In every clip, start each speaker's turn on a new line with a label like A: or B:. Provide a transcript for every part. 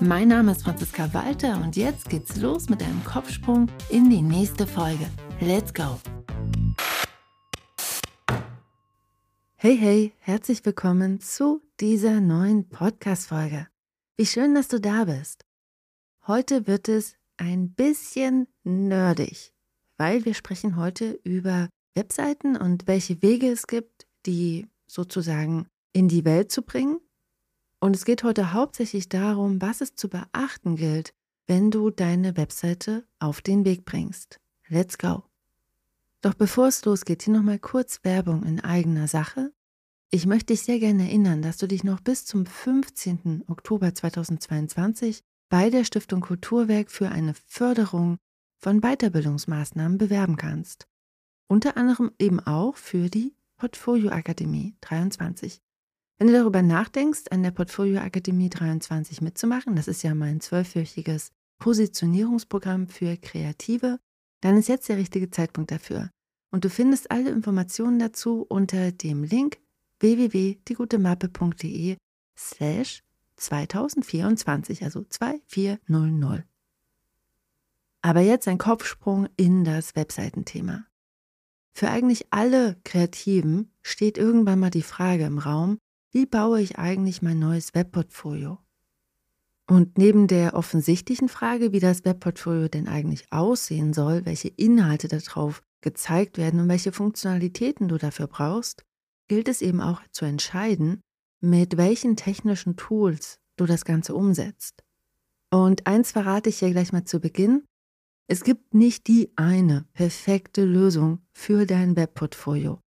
A: Mein Name ist Franziska Walter und jetzt geht's los mit einem Kopfsprung in die nächste Folge. Let's go! Hey, hey, herzlich willkommen zu dieser neuen Podcast-Folge. Wie schön, dass du da bist. Heute wird es ein bisschen nerdig, weil wir sprechen heute über Webseiten und welche Wege es gibt, die sozusagen in die Welt zu bringen und es geht heute hauptsächlich darum, was es zu beachten gilt, wenn du deine Webseite auf den Weg bringst. Let's go! Doch bevor es losgeht, hier nochmal kurz Werbung in eigener Sache. Ich möchte dich sehr gerne erinnern, dass du dich noch bis zum 15. Oktober 2022 bei der Stiftung Kulturwerk für eine Förderung von Weiterbildungsmaßnahmen bewerben kannst. Unter anderem eben auch für die Portfolio Akademie 23. Wenn du darüber nachdenkst, an der Portfolio Akademie 23 mitzumachen, das ist ja mein zwölfwöchiges Positionierungsprogramm für Kreative, dann ist jetzt der richtige Zeitpunkt dafür. Und du findest alle Informationen dazu unter dem Link www.diegutemappe.de slash 2024, also 2400. Aber jetzt ein Kopfsprung in das Webseitenthema. Für eigentlich alle Kreativen steht irgendwann mal die Frage im Raum, wie baue ich eigentlich mein neues Webportfolio? Und neben der offensichtlichen Frage, wie das Webportfolio denn eigentlich aussehen soll, welche Inhalte darauf gezeigt werden und welche Funktionalitäten du dafür brauchst, gilt es eben auch zu entscheiden, mit welchen technischen Tools du das Ganze umsetzt. Und eins verrate ich hier gleich mal zu Beginn. Es gibt nicht die eine perfekte Lösung für dein Webportfolio.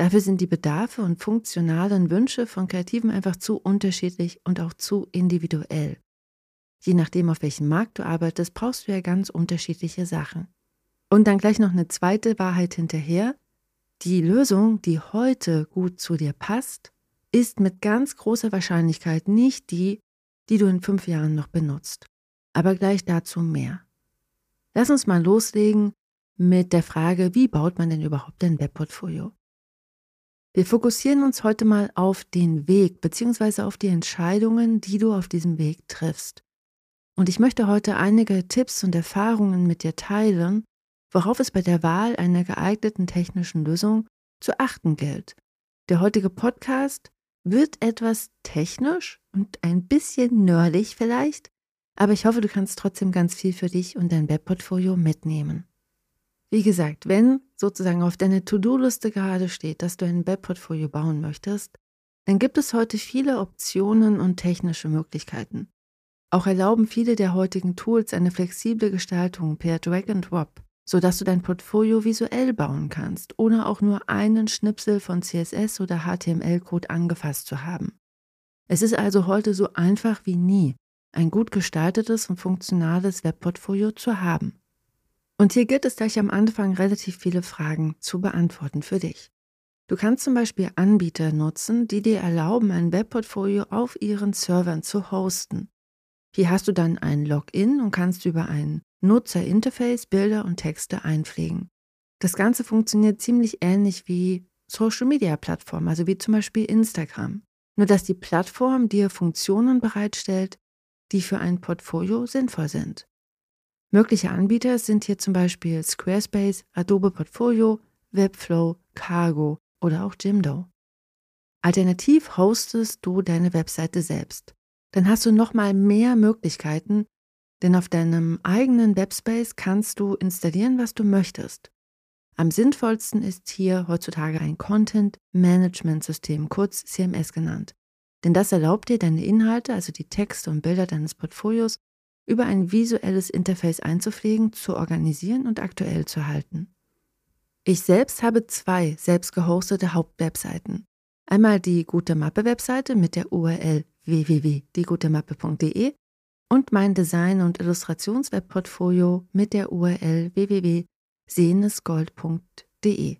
A: Dafür sind die Bedarfe und funktionalen Wünsche von Kreativen einfach zu unterschiedlich und auch zu individuell. Je nachdem, auf welchem Markt du arbeitest, brauchst du ja ganz unterschiedliche Sachen. Und dann gleich noch eine zweite Wahrheit hinterher. Die Lösung, die heute gut zu dir passt, ist mit ganz großer Wahrscheinlichkeit nicht die, die du in fünf Jahren noch benutzt. Aber gleich dazu mehr. Lass uns mal loslegen mit der Frage, wie baut man denn überhaupt ein Webportfolio? Wir fokussieren uns heute mal auf den Weg bzw. auf die Entscheidungen, die du auf diesem Weg triffst. Und ich möchte heute einige Tipps und Erfahrungen mit dir teilen, worauf es bei der Wahl einer geeigneten technischen Lösung zu achten gilt. Der heutige Podcast wird etwas technisch und ein bisschen nerdig vielleicht, aber ich hoffe, du kannst trotzdem ganz viel für dich und dein Webportfolio mitnehmen. Wie gesagt, wenn sozusagen auf deiner To-Do-Liste gerade steht, dass du ein Webportfolio bauen möchtest, dann gibt es heute viele Optionen und technische Möglichkeiten. Auch erlauben viele der heutigen Tools eine flexible Gestaltung per Drag and Drop, sodass du dein Portfolio visuell bauen kannst, ohne auch nur einen Schnipsel von CSS oder HTML-Code angefasst zu haben. Es ist also heute so einfach wie nie, ein gut gestaltetes und funktionales Webportfolio zu haben. Und hier gilt es gleich am Anfang relativ viele Fragen zu beantworten für dich. Du kannst zum Beispiel Anbieter nutzen, die dir erlauben, ein Webportfolio auf ihren Servern zu hosten. Hier hast du dann ein Login und kannst über ein Nutzerinterface Bilder und Texte einpflegen. Das Ganze funktioniert ziemlich ähnlich wie Social-Media-Plattformen, also wie zum Beispiel Instagram. Nur dass die Plattform dir Funktionen bereitstellt, die für ein Portfolio sinnvoll sind. Mögliche Anbieter sind hier zum Beispiel Squarespace, Adobe Portfolio, Webflow, Cargo oder auch Jimdo. Alternativ hostest du deine Webseite selbst. Dann hast du nochmal mehr Möglichkeiten, denn auf deinem eigenen Webspace kannst du installieren, was du möchtest. Am sinnvollsten ist hier heutzutage ein Content Management System, kurz CMS genannt. Denn das erlaubt dir, deine Inhalte, also die Texte und Bilder deines Portfolios, über ein visuelles Interface einzupflegen, zu organisieren und aktuell zu halten. Ich selbst habe zwei selbst gehostete Hauptwebseiten. Einmal die Gute Mappe Webseite mit der URL www.diegutemappe.de und mein Design- und Illustrationswebportfolio mit der URL www.cmsdesign.de. sehenesgold.de.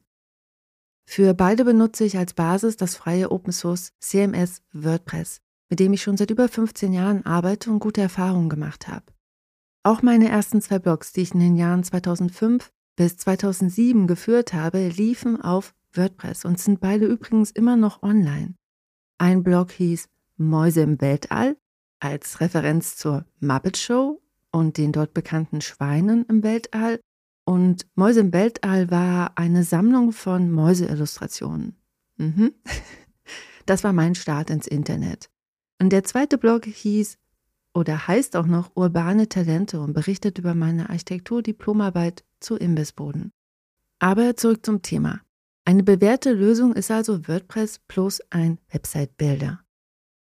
A: Für beide benutze ich als Basis das freie Open Source CMS WordPress, mit dem ich schon seit über 15 Jahren arbeite und gute Erfahrungen gemacht habe. Auch meine ersten zwei Blogs, die ich in den Jahren 2005 bis 2007 geführt habe, liefen auf WordPress und sind beide übrigens immer noch online. Ein Blog hieß Mäuse im Weltall als Referenz zur Muppet Show und den dort bekannten Schweinen im Weltall. Und Mäuse im Weltall war eine Sammlung von Mäuseillustrationen. Mhm. Das war mein Start ins Internet. Und der zweite Blog hieß oder heißt auch noch Urbane Talente und berichtet über meine Architektur-Diplomarbeit zu Imbissboden. Aber zurück zum Thema. Eine bewährte Lösung ist also WordPress plus ein Website-Builder.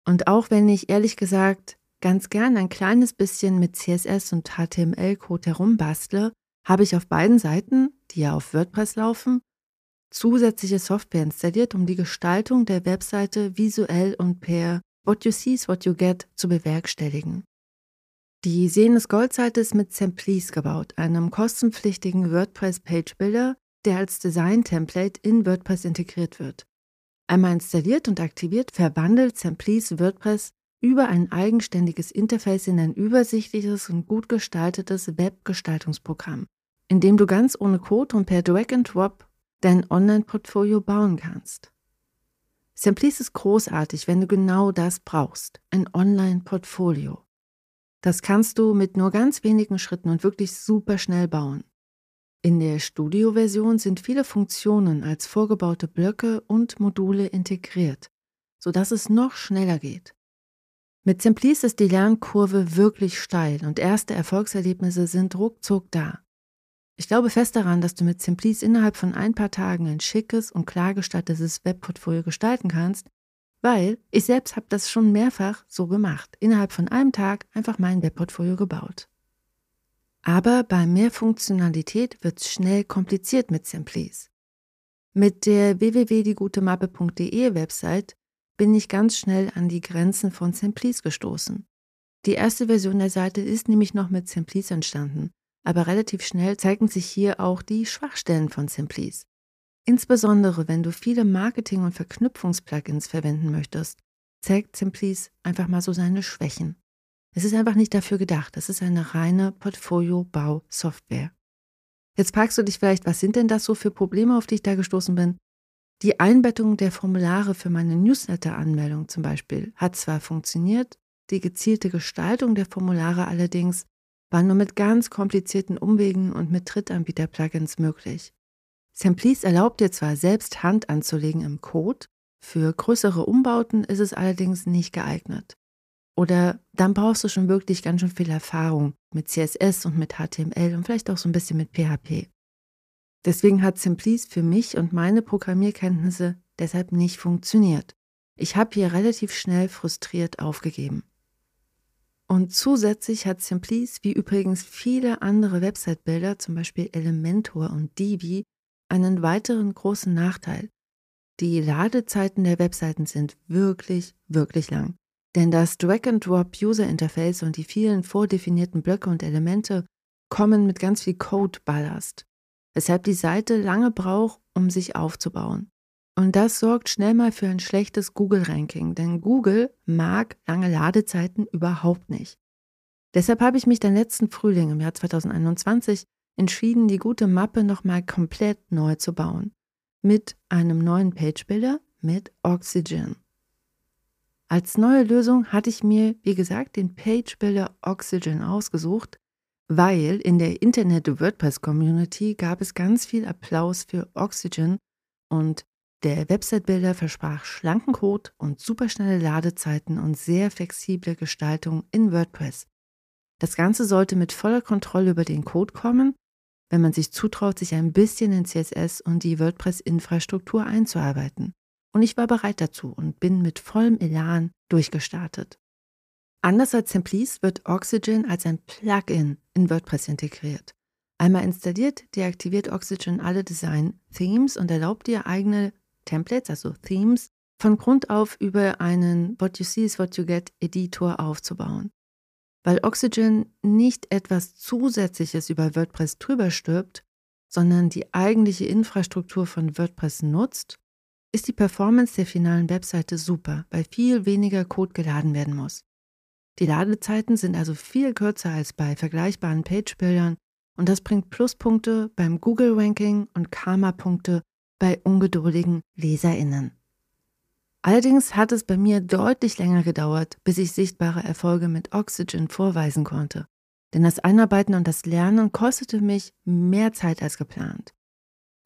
A: Und auch wenn ich ehrlich gesagt ganz gern ein kleines bisschen mit CSS und HTML-Code herumbastle, habe ich auf beiden Seiten, die ja auf WordPress laufen, zusätzliche Software installiert, um die Gestaltung der Webseite visuell und per What You See is What You Get zu bewerkstelligen. Die Sehnes Gold-Seite ist mit Semplice gebaut, einem kostenpflichtigen WordPress-Page-Builder, der als Design-Template in WordPress integriert wird. Einmal installiert und aktiviert, verwandelt Semplice WordPress über ein eigenständiges Interface in ein übersichtliches und gut gestaltetes Webgestaltungsprogramm, in dem du ganz ohne Code und per Drag and Drop dein Online-Portfolio bauen kannst. Semplice ist großartig, wenn du genau das brauchst, ein Online-Portfolio. Das kannst du mit nur ganz wenigen Schritten und wirklich super schnell bauen. In der Studio-Version sind viele Funktionen als vorgebaute Blöcke und Module integriert, sodass es noch schneller geht. Mit Simplice ist die Lernkurve wirklich steil und erste Erfolgserlebnisse sind ruckzuck da. Ich glaube fest daran, dass du mit Simplice innerhalb von ein paar Tagen ein schickes und klar gestaltetes Webportfolio gestalten kannst, weil ich selbst habe das schon mehrfach so gemacht, innerhalb von einem Tag einfach mein Webportfolio gebaut. Aber bei mehr Funktionalität wird es schnell kompliziert mit Simplice. Mit der www.diegutemappe.de Website bin ich ganz schnell an die Grenzen von Simplice gestoßen. Die erste Version der Seite ist nämlich noch mit Simplice entstanden, aber relativ schnell zeigen sich hier auch die Schwachstellen von Simplice. Insbesondere wenn du viele Marketing- und Verknüpfungsplugins verwenden möchtest, zeigt Simplice einfach mal so seine Schwächen. Es ist einfach nicht dafür gedacht. Es ist eine reine Portfolio-Bau-Software. Jetzt fragst du dich vielleicht, was sind denn das so für Probleme, auf die ich da gestoßen bin? Die Einbettung der Formulare für meine Newsletter-Anmeldung zum Beispiel hat zwar funktioniert, die gezielte Gestaltung der Formulare allerdings war nur mit ganz komplizierten Umwegen und mit Drittanbieter-Plugins möglich. Semplice erlaubt dir zwar selbst Hand anzulegen im Code, für größere Umbauten ist es allerdings nicht geeignet. Oder dann brauchst du schon wirklich ganz schön viel Erfahrung mit CSS und mit HTML und vielleicht auch so ein bisschen mit PHP. Deswegen hat Simplice für mich und meine Programmierkenntnisse deshalb nicht funktioniert. Ich habe hier relativ schnell frustriert aufgegeben. Und zusätzlich hat Simplice, wie übrigens viele andere Website-Bilder, zum Beispiel Elementor und Divi, einen weiteren großen Nachteil. Die Ladezeiten der Webseiten sind wirklich, wirklich lang. Denn das Drag-and-Drop-User-Interface und die vielen vordefinierten Blöcke und Elemente kommen mit ganz viel Code-Ballast, weshalb die Seite lange braucht, um sich aufzubauen. Und das sorgt schnell mal für ein schlechtes Google-Ranking, denn Google mag lange Ladezeiten überhaupt nicht. Deshalb habe ich mich dann letzten Frühling im Jahr 2021 entschieden, die gute Mappe nochmal komplett neu zu bauen. Mit einem neuen Page-Builder mit Oxygen. Als neue Lösung hatte ich mir, wie gesagt, den Page Builder Oxygen ausgesucht, weil in der Internet WordPress Community gab es ganz viel Applaus für Oxygen und der Website Builder versprach schlanken Code und superschnelle Ladezeiten und sehr flexible Gestaltung in WordPress. Das Ganze sollte mit voller Kontrolle über den Code kommen, wenn man sich zutraut, sich ein bisschen in CSS und die WordPress-Infrastruktur einzuarbeiten. Und ich war bereit dazu und bin mit vollem Elan durchgestartet. Anders als Simplice wird Oxygen als ein Plugin in WordPress integriert. Einmal installiert, deaktiviert Oxygen alle Design-Themes und erlaubt dir eigene Templates, also Themes, von Grund auf über einen What You See is What You Get Editor aufzubauen. Weil Oxygen nicht etwas Zusätzliches über WordPress drüber stirbt, sondern die eigentliche Infrastruktur von WordPress nutzt, ist die Performance der finalen Webseite super, weil viel weniger Code geladen werden muss. Die Ladezeiten sind also viel kürzer als bei vergleichbaren Page-Bildern und das bringt Pluspunkte beim Google-Ranking und Karma-Punkte bei ungeduldigen LeserInnen. Allerdings hat es bei mir deutlich länger gedauert, bis ich sichtbare Erfolge mit Oxygen vorweisen konnte. Denn das Einarbeiten und das Lernen kostete mich mehr Zeit als geplant.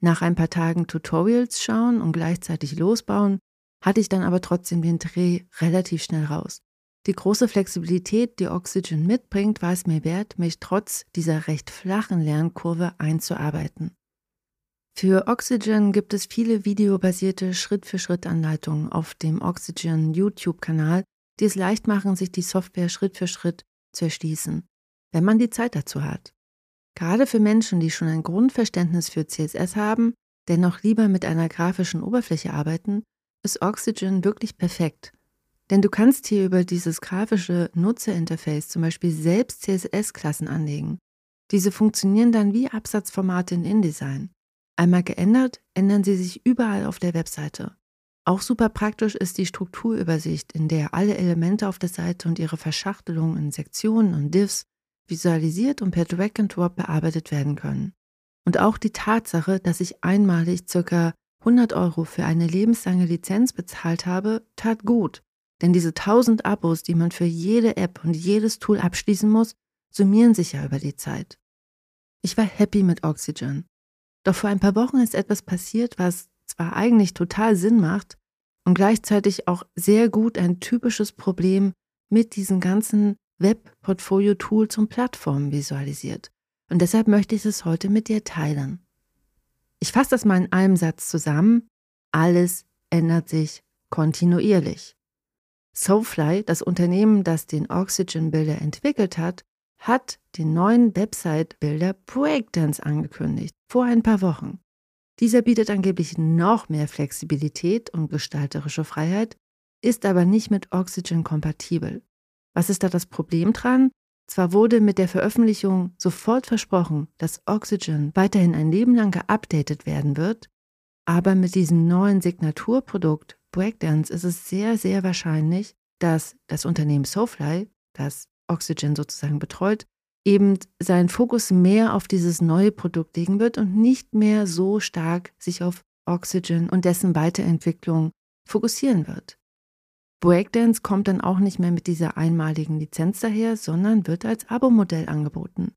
A: Nach ein paar Tagen Tutorials schauen und gleichzeitig losbauen, hatte ich dann aber trotzdem den Dreh relativ schnell raus. Die große Flexibilität, die Oxygen mitbringt, war es mir wert, mich trotz dieser recht flachen Lernkurve einzuarbeiten. Für Oxygen gibt es viele videobasierte Schritt-für-Schritt-Anleitungen auf dem Oxygen YouTube-Kanal, die es leicht machen, sich die Software Schritt für Schritt zu erschließen, wenn man die Zeit dazu hat. Gerade für Menschen, die schon ein Grundverständnis für CSS haben, dennoch lieber mit einer grafischen Oberfläche arbeiten, ist Oxygen wirklich perfekt. Denn du kannst hier über dieses grafische Nutzerinterface zum Beispiel selbst CSS-Klassen anlegen. Diese funktionieren dann wie Absatzformate in InDesign. Einmal geändert, ändern sie sich überall auf der Webseite. Auch super praktisch ist die Strukturübersicht, in der alle Elemente auf der Seite und ihre Verschachtelung in Sektionen und Divs visualisiert und per Drag and Drop bearbeitet werden können. Und auch die Tatsache, dass ich einmalig ca. 100 Euro für eine lebenslange Lizenz bezahlt habe, tat gut, denn diese 1000 Abos, die man für jede App und jedes Tool abschließen muss, summieren sich ja über die Zeit. Ich war happy mit Oxygen. Doch vor ein paar Wochen ist etwas passiert, was zwar eigentlich total Sinn macht und gleichzeitig auch sehr gut ein typisches Problem mit diesen ganzen Web-Portfolio-Tools und Plattformen visualisiert. Und deshalb möchte ich es heute mit dir teilen. Ich fasse das mal in einem Satz zusammen. Alles ändert sich kontinuierlich. Soulfly, das Unternehmen, das den Oxygen-Bilder entwickelt hat, hat den neuen Website-Bilder Breakdance angekündigt, vor ein paar Wochen. Dieser bietet angeblich noch mehr Flexibilität und gestalterische Freiheit, ist aber nicht mit Oxygen kompatibel. Was ist da das Problem dran? Zwar wurde mit der Veröffentlichung sofort versprochen, dass Oxygen weiterhin ein Leben lang geupdatet werden wird, aber mit diesem neuen Signaturprodukt Breakdance ist es sehr, sehr wahrscheinlich, dass das Unternehmen SoFly, das Oxygen sozusagen betreut, eben seinen Fokus mehr auf dieses neue Produkt legen wird und nicht mehr so stark sich auf Oxygen und dessen Weiterentwicklung fokussieren wird. Breakdance kommt dann auch nicht mehr mit dieser einmaligen Lizenz daher, sondern wird als Abo-Modell angeboten.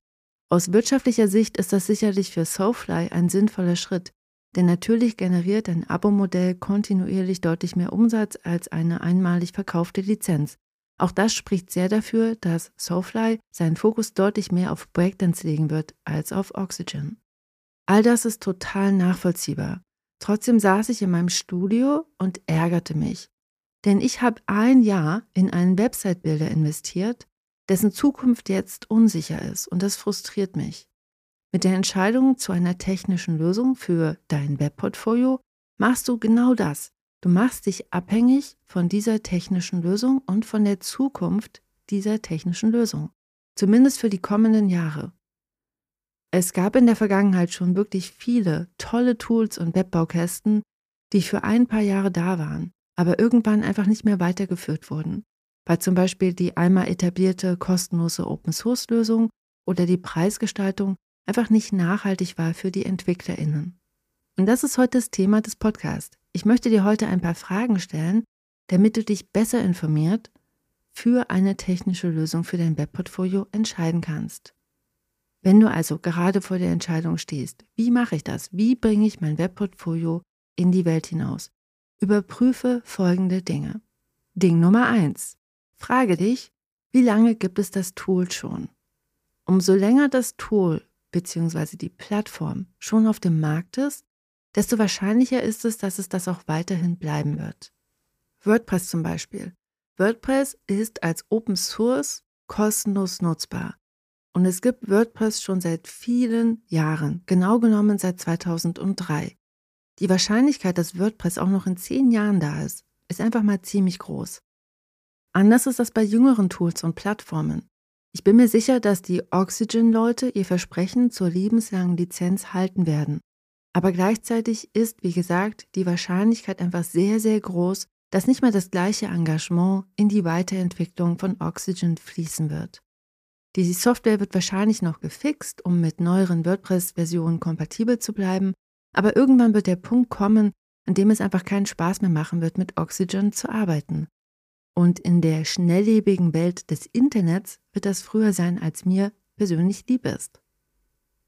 A: Aus wirtschaftlicher Sicht ist das sicherlich für Soulfly ein sinnvoller Schritt, denn natürlich generiert ein Abo-Modell kontinuierlich deutlich mehr Umsatz als eine einmalig verkaufte Lizenz. Auch das spricht sehr dafür, dass Soulfly seinen Fokus deutlich mehr auf Breakdance legen wird als auf Oxygen. All das ist total nachvollziehbar. Trotzdem saß ich in meinem Studio und ärgerte mich. Denn ich habe ein Jahr in einen Website-Builder investiert, dessen Zukunft jetzt unsicher ist und das frustriert mich. Mit der Entscheidung zu einer technischen Lösung für dein Webportfolio machst du genau das. Du machst dich abhängig von dieser technischen Lösung und von der Zukunft dieser technischen Lösung. Zumindest für die kommenden Jahre. Es gab in der Vergangenheit schon wirklich viele tolle Tools und Webbaukästen, die für ein paar Jahre da waren, aber irgendwann einfach nicht mehr weitergeführt wurden, weil zum Beispiel die einmal etablierte kostenlose Open-Source-Lösung oder die Preisgestaltung einfach nicht nachhaltig war für die EntwicklerInnen. Und das ist heute das Thema des Podcasts. Ich möchte dir heute ein paar Fragen stellen, damit du dich besser informiert für eine technische Lösung für dein Webportfolio entscheiden kannst. Wenn du also gerade vor der Entscheidung stehst, wie mache ich das? Wie bringe ich mein Webportfolio in die Welt hinaus? Überprüfe folgende Dinge. Ding Nummer eins: Frage dich, wie lange gibt es das Tool schon? Umso länger das Tool bzw. die Plattform schon auf dem Markt ist, desto wahrscheinlicher ist es, dass es das auch weiterhin bleiben wird. WordPress zum Beispiel. WordPress ist als Open Source kostenlos nutzbar. Und es gibt WordPress schon seit vielen Jahren, genau genommen seit 2003. Die Wahrscheinlichkeit, dass WordPress auch noch in zehn Jahren da ist, ist einfach mal ziemlich groß. Anders ist das bei jüngeren Tools und Plattformen. Ich bin mir sicher, dass die Oxygen-Leute ihr Versprechen zur lebenslangen Lizenz halten werden. Aber gleichzeitig ist, wie gesagt, die Wahrscheinlichkeit einfach sehr, sehr groß, dass nicht mehr das gleiche Engagement in die Weiterentwicklung von Oxygen fließen wird. Die Software wird wahrscheinlich noch gefixt, um mit neueren WordPress-Versionen kompatibel zu bleiben, aber irgendwann wird der Punkt kommen, an dem es einfach keinen Spaß mehr machen wird, mit Oxygen zu arbeiten. Und in der schnelllebigen Welt des Internets wird das früher sein, als mir persönlich lieb ist.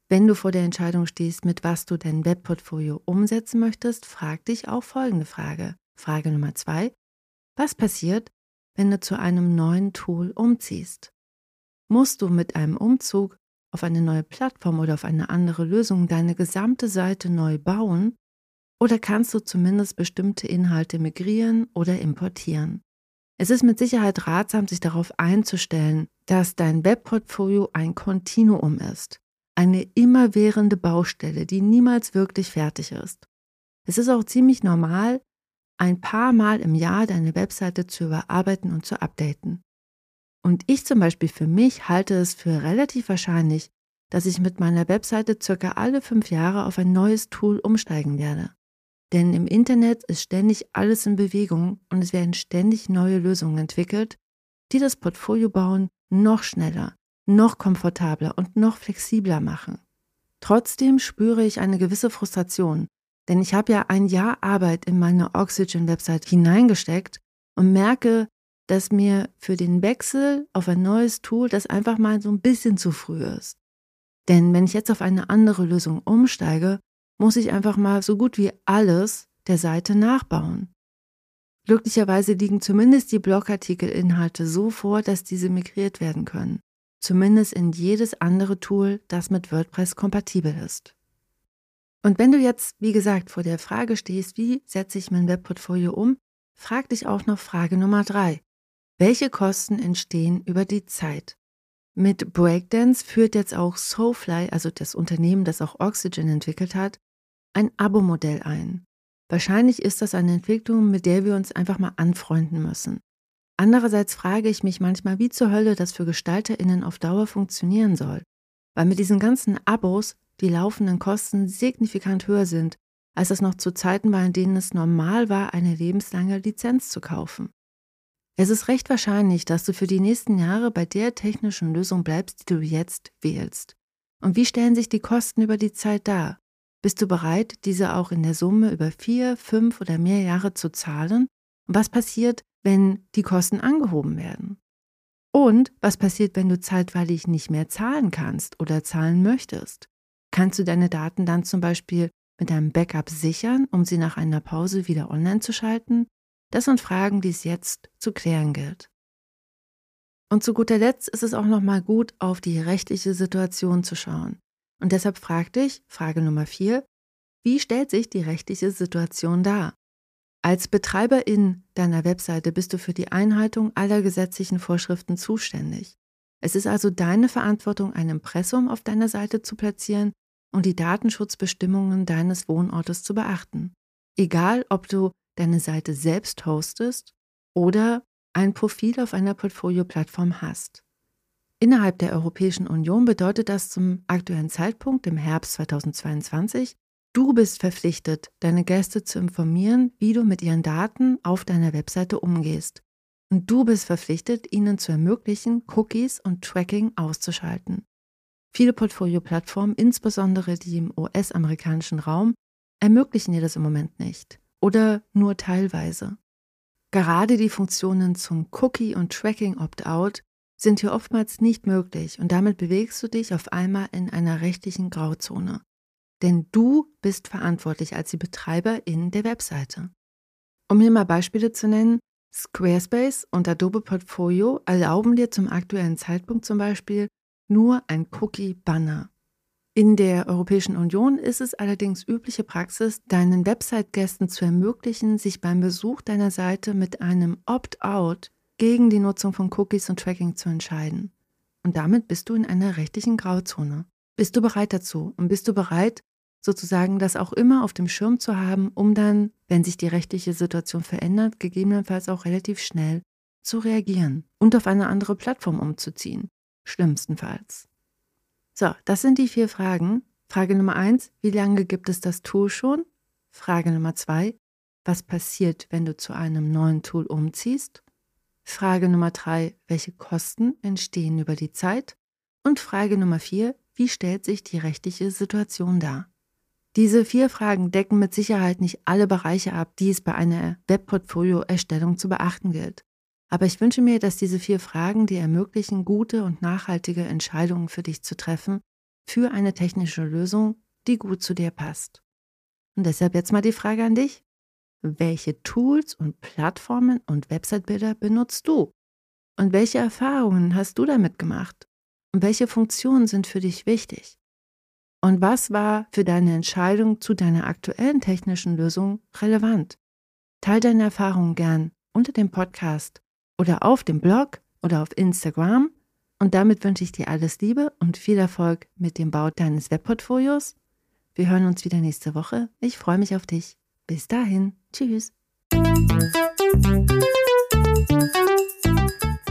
A: Wenn du vor der Entscheidung stehst, mit was du dein Webportfolio umsetzen möchtest, frag dich auch folgende Frage. Frage Nummer zwei. Was passiert, wenn du zu einem neuen Tool umziehst? Musst du mit einem Umzug auf eine neue Plattform oder auf eine andere Lösung deine gesamte Seite neu bauen? Oder kannst du zumindest bestimmte Inhalte migrieren oder importieren? Es ist mit Sicherheit ratsam, sich darauf einzustellen, dass dein Webportfolio ein Kontinuum ist, eine immerwährende Baustelle, die niemals wirklich fertig ist. Es ist auch ziemlich normal, ein paar Mal im Jahr deine Webseite zu überarbeiten und zu updaten. Und ich zum Beispiel für mich halte es für relativ wahrscheinlich, dass ich mit meiner Webseite circa alle fünf Jahre auf ein neues Tool umsteigen werde. Denn im Internet ist ständig alles in Bewegung und es werden ständig neue Lösungen entwickelt, die das Portfolio bauen noch schneller, noch komfortabler und noch flexibler machen. Trotzdem spüre ich eine gewisse Frustration, denn ich habe ja ein Jahr Arbeit in meine Oxygen-Website hineingesteckt und merke, dass mir für den Wechsel auf ein neues Tool das einfach mal so ein bisschen zu früh ist. Denn wenn ich jetzt auf eine andere Lösung umsteige, muss ich einfach mal so gut wie alles der Seite nachbauen. Glücklicherweise liegen zumindest die Blogartikelinhalte so vor, dass diese migriert werden können. Zumindest in jedes andere Tool, das mit WordPress kompatibel ist. Und wenn du jetzt, wie gesagt, vor der Frage stehst, wie setze ich mein Webportfolio um, frag dich auch noch Frage Nummer drei. Welche Kosten entstehen über die Zeit? Mit Breakdance führt jetzt auch Soulfly, also das Unternehmen, das auch Oxygen entwickelt hat, ein Abo-Modell ein. Wahrscheinlich ist das eine Entwicklung, mit der wir uns einfach mal anfreunden müssen. Andererseits frage ich mich manchmal, wie zur Hölle das für GestalterInnen auf Dauer funktionieren soll. Weil mit diesen ganzen Abos die laufenden Kosten signifikant höher sind, als es noch zu Zeiten war, in denen es normal war, eine lebenslange Lizenz zu kaufen. Es ist recht wahrscheinlich, dass du für die nächsten Jahre bei der technischen Lösung bleibst, die du jetzt wählst. Und wie stellen sich die Kosten über die Zeit dar? Bist du bereit, diese auch in der Summe über vier, fünf oder mehr Jahre zu zahlen? Und was passiert, wenn die Kosten angehoben werden? Und was passiert, wenn du zeitweilig nicht mehr zahlen kannst oder zahlen möchtest? Kannst du deine Daten dann zum Beispiel mit einem Backup sichern, um sie nach einer Pause wieder online zu schalten? Das sind Fragen, die es jetzt zu klären gilt. Und zu guter Letzt ist es auch nochmal gut, auf die rechtliche Situation zu schauen. Und deshalb frag dich, Frage Nummer vier, wie stellt sich die rechtliche Situation dar? Als Betreiberin deiner Webseite bist du für die Einhaltung aller gesetzlichen Vorschriften zuständig. Es ist also deine Verantwortung, ein Impressum auf deiner Seite zu platzieren und die Datenschutzbestimmungen deines Wohnortes zu beachten. Egal, ob du deine Seite selbst hostest oder ein Profil auf einer Portfolio-Plattform hast. Innerhalb der Europäischen Union bedeutet das zum aktuellen Zeitpunkt im Herbst 2022, du bist verpflichtet, deine Gäste zu informieren, wie du mit ihren Daten auf deiner Webseite umgehst. Und du bist verpflichtet, ihnen zu ermöglichen, Cookies und Tracking auszuschalten. Viele Portfolio-Plattformen, insbesondere die im US-amerikanischen Raum, ermöglichen dir das im Moment nicht oder nur teilweise. Gerade die Funktionen zum Cookie- und Tracking-Opt-out sind hier oftmals nicht möglich und damit bewegst du dich auf einmal in einer rechtlichen Grauzone. Denn du bist verantwortlich als die Betreiberin der Webseite. Um hier mal Beispiele zu nennen, Squarespace und Adobe Portfolio erlauben dir zum aktuellen Zeitpunkt zum Beispiel nur ein Cookie-Banner. In der Europäischen Union ist es allerdings übliche Praxis, deinen Website-Gästen zu ermöglichen, sich beim Besuch deiner Seite mit einem Opt-out gegen die Nutzung von Cookies und Tracking zu entscheiden. Und damit bist du in einer rechtlichen Grauzone. Bist du bereit dazu? Und bist du bereit, sozusagen das auch immer auf dem Schirm zu haben, um dann, wenn sich die rechtliche Situation verändert, gegebenenfalls auch relativ schnell zu reagieren und auf eine andere Plattform umzuziehen? schlimmstenfalls. So, das sind die vier Fragen. Frage Nummer eins, wie lange gibt es das Tool schon? Frage Nummer zwei, was passiert, wenn du zu einem neuen Tool umziehst? Frage Nummer drei, welche Kosten entstehen über die Zeit? Und Frage Nummer vier, wie stellt sich die rechtliche Situation dar? Diese vier Fragen decken mit Sicherheit nicht alle Bereiche ab, die es bei einer Webportfolio-Erstellung zu beachten gilt. Aber ich wünsche mir, dass diese vier Fragen dir ermöglichen, gute und nachhaltige Entscheidungen für dich zu treffen, für eine technische Lösung, die gut zu dir passt. Und deshalb jetzt mal die Frage an dich. Welche Tools und Plattformen und Website-Bilder benutzt du? Und welche Erfahrungen hast du damit gemacht? Und welche Funktionen sind für dich wichtig? Und was war für deine Entscheidung zu deiner aktuellen technischen Lösung relevant? Teil deine Erfahrungen gern unter dem Podcast oder auf dem Blog oder auf Instagram. Und damit wünsche ich dir alles Liebe und viel Erfolg mit dem Bau deines Webportfolios. Wir hören uns wieder nächste Woche. Ich freue mich auf dich. Bis dahin. Tschüss.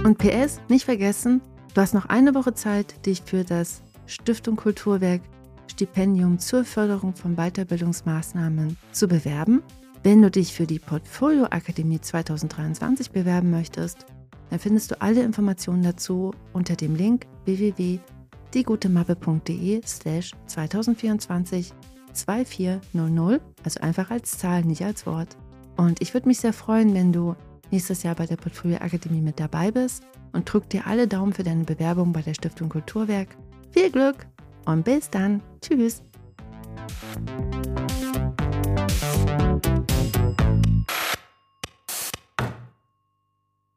A: Und PS, nicht vergessen, du hast noch eine Woche Zeit, dich für das Stiftung Kulturwerk Stipendium zur Förderung von Weiterbildungsmaßnahmen zu bewerben. Wenn du dich für die Portfolio Akademie 2023 bewerben möchtest, dann findest du alle Informationen dazu unter dem Link www.diegutemappe.de slash 2024 2400, also einfach als Zahl, nicht als Wort. Und ich würde mich sehr freuen, wenn du nächstes Jahr bei der Portfolio Akademie mit dabei bist und drück dir alle Daumen für deine Bewerbung bei der Stiftung Kulturwerk. Viel Glück und bis dann. Tschüss.